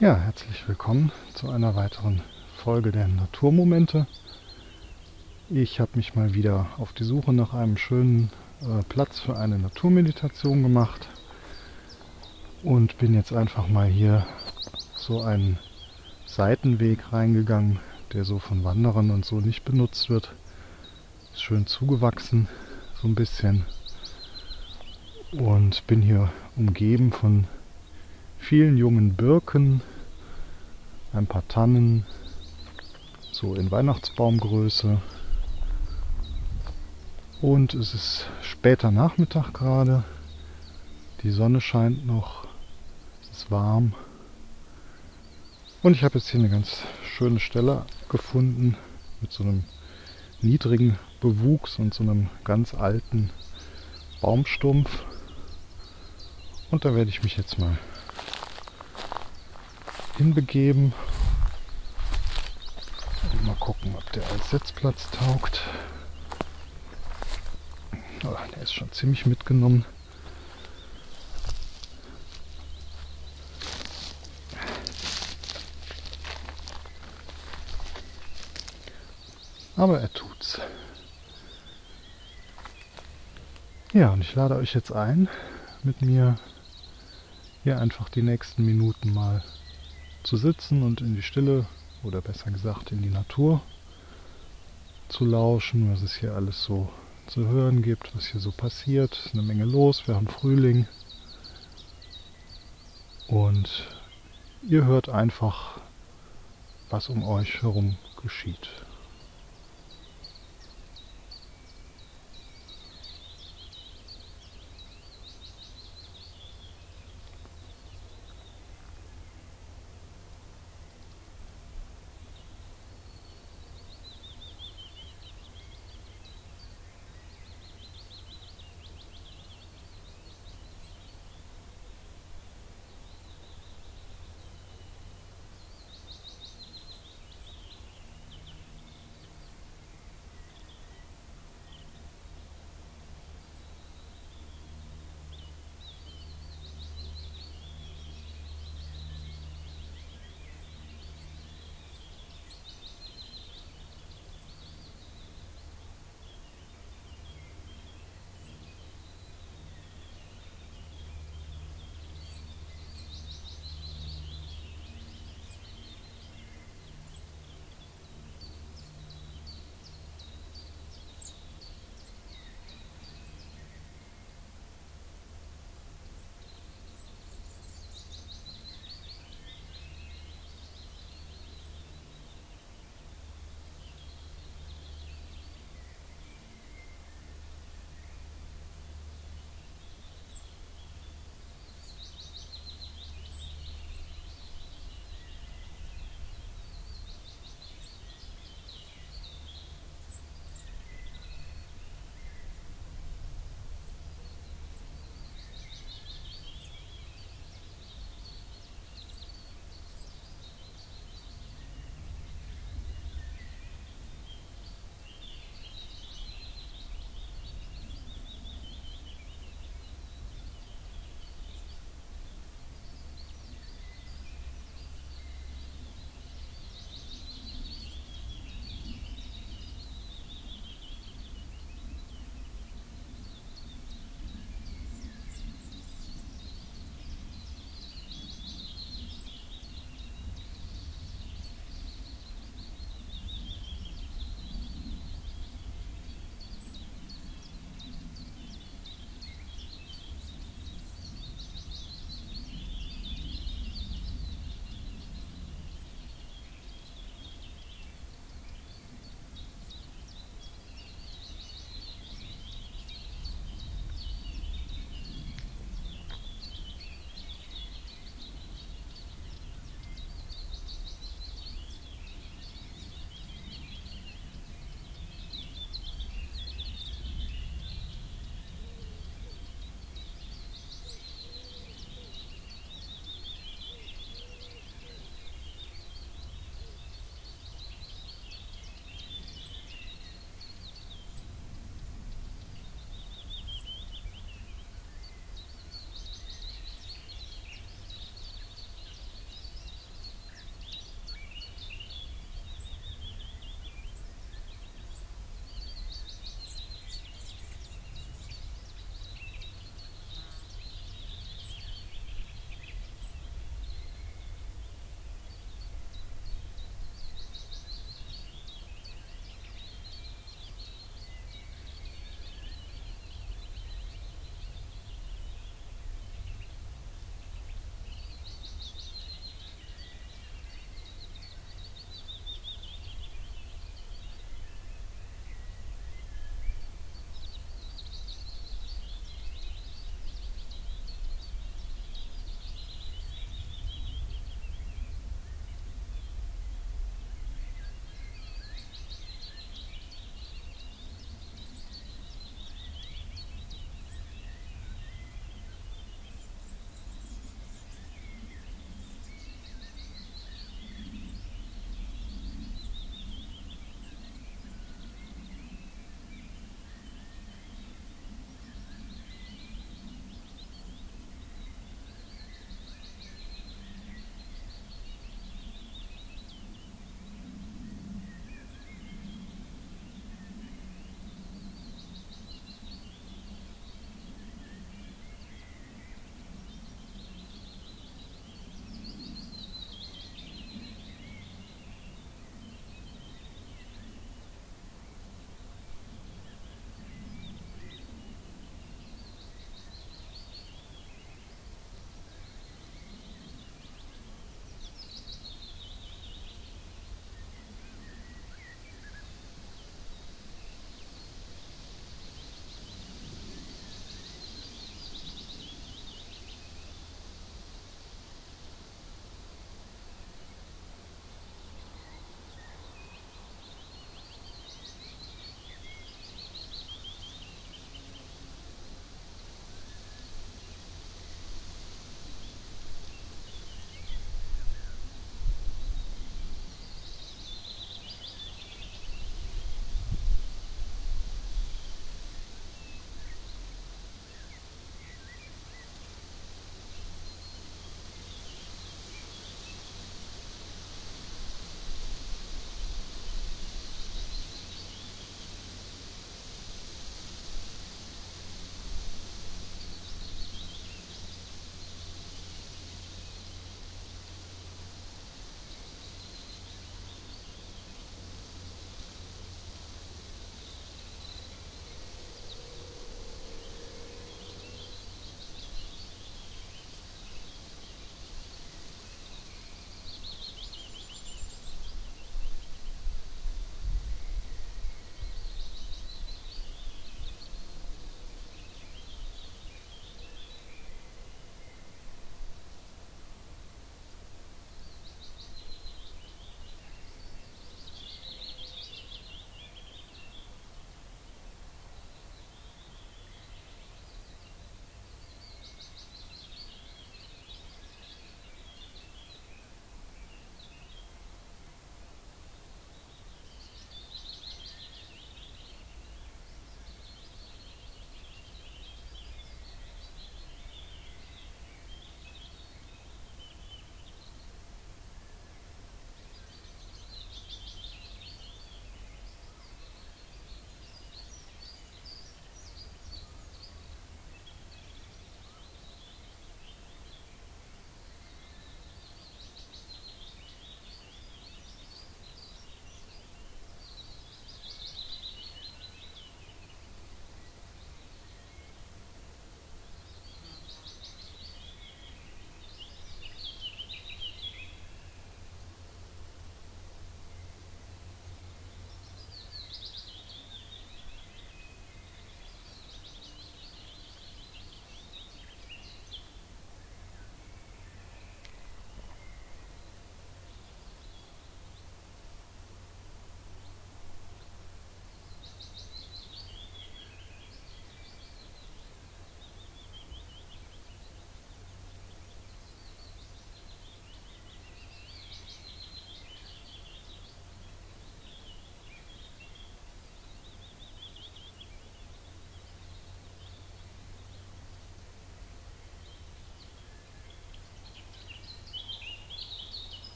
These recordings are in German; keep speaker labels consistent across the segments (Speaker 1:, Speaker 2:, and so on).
Speaker 1: Ja, herzlich willkommen zu einer weiteren Folge der Naturmomente. Ich habe mich mal wieder auf die Suche nach einem schönen äh, Platz für eine Naturmeditation gemacht und bin jetzt einfach mal hier so einen Seitenweg reingegangen, der so von Wanderern und so nicht benutzt wird. Ist schön zugewachsen, so ein bisschen. Und bin hier umgeben von vielen jungen Birken, ein paar Tannen, so in Weihnachtsbaumgröße. Und es ist später Nachmittag gerade. Die Sonne scheint noch. Es ist warm. Und ich habe jetzt hier eine ganz schöne Stelle gefunden mit so einem niedrigen Bewuchs und so einem ganz alten Baumstumpf. Und da werde ich mich jetzt mal hinbegeben. Und mal gucken, ob der als Sitzplatz taugt. Oh, der ist schon ziemlich mitgenommen. Aber er tut's. Ja, und ich lade euch jetzt ein, mit mir hier einfach die nächsten Minuten mal zu sitzen und in die Stille oder besser gesagt in die Natur zu lauschen, was es hier alles so zu hören gibt, was hier so passiert. Es ist eine Menge los, wir haben Frühling und ihr hört einfach, was um euch herum geschieht.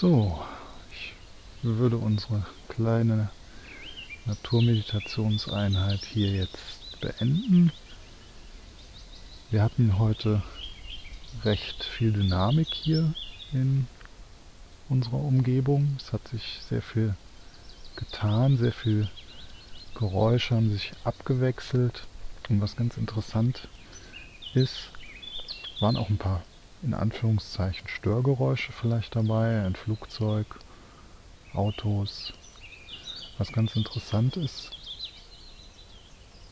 Speaker 1: So, ich würde unsere kleine Naturmeditationseinheit hier jetzt beenden. Wir hatten heute recht viel Dynamik hier in unserer Umgebung. Es hat sich sehr viel getan, sehr viel Geräusche haben sich abgewechselt. Und was ganz interessant ist, waren auch ein paar in Anführungszeichen Störgeräusche vielleicht dabei, ein Flugzeug, Autos. Was ganz interessant ist,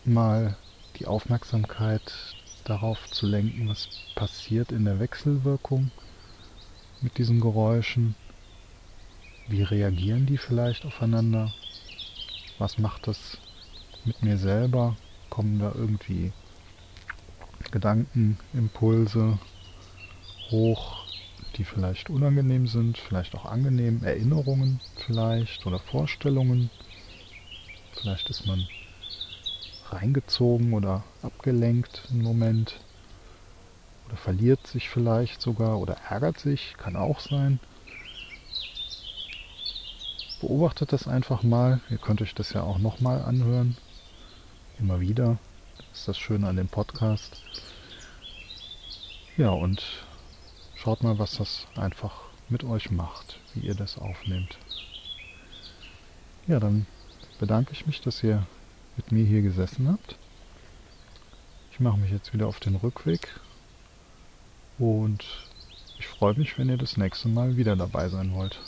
Speaker 1: mal die Aufmerksamkeit darauf zu lenken, was passiert in der Wechselwirkung mit diesen Geräuschen. Wie reagieren die vielleicht aufeinander? Was macht das mit mir selber? Kommen da irgendwie Gedanken, Impulse hoch, die vielleicht unangenehm sind, vielleicht auch angenehm, Erinnerungen vielleicht oder Vorstellungen. Vielleicht ist man reingezogen oder abgelenkt im Moment oder verliert sich vielleicht sogar oder ärgert sich, kann auch sein. Beobachtet das einfach mal. Ihr könnt euch das ja auch nochmal anhören. Immer wieder. Das ist das Schöne an dem Podcast. Ja, und schaut mal, was das einfach mit euch macht, wie ihr das aufnehmt. Ja, dann bedanke ich mich, dass ihr mit mir hier gesessen habt. Ich mache mich jetzt wieder auf den Rückweg und ich freue mich, wenn ihr das nächste Mal wieder dabei sein wollt.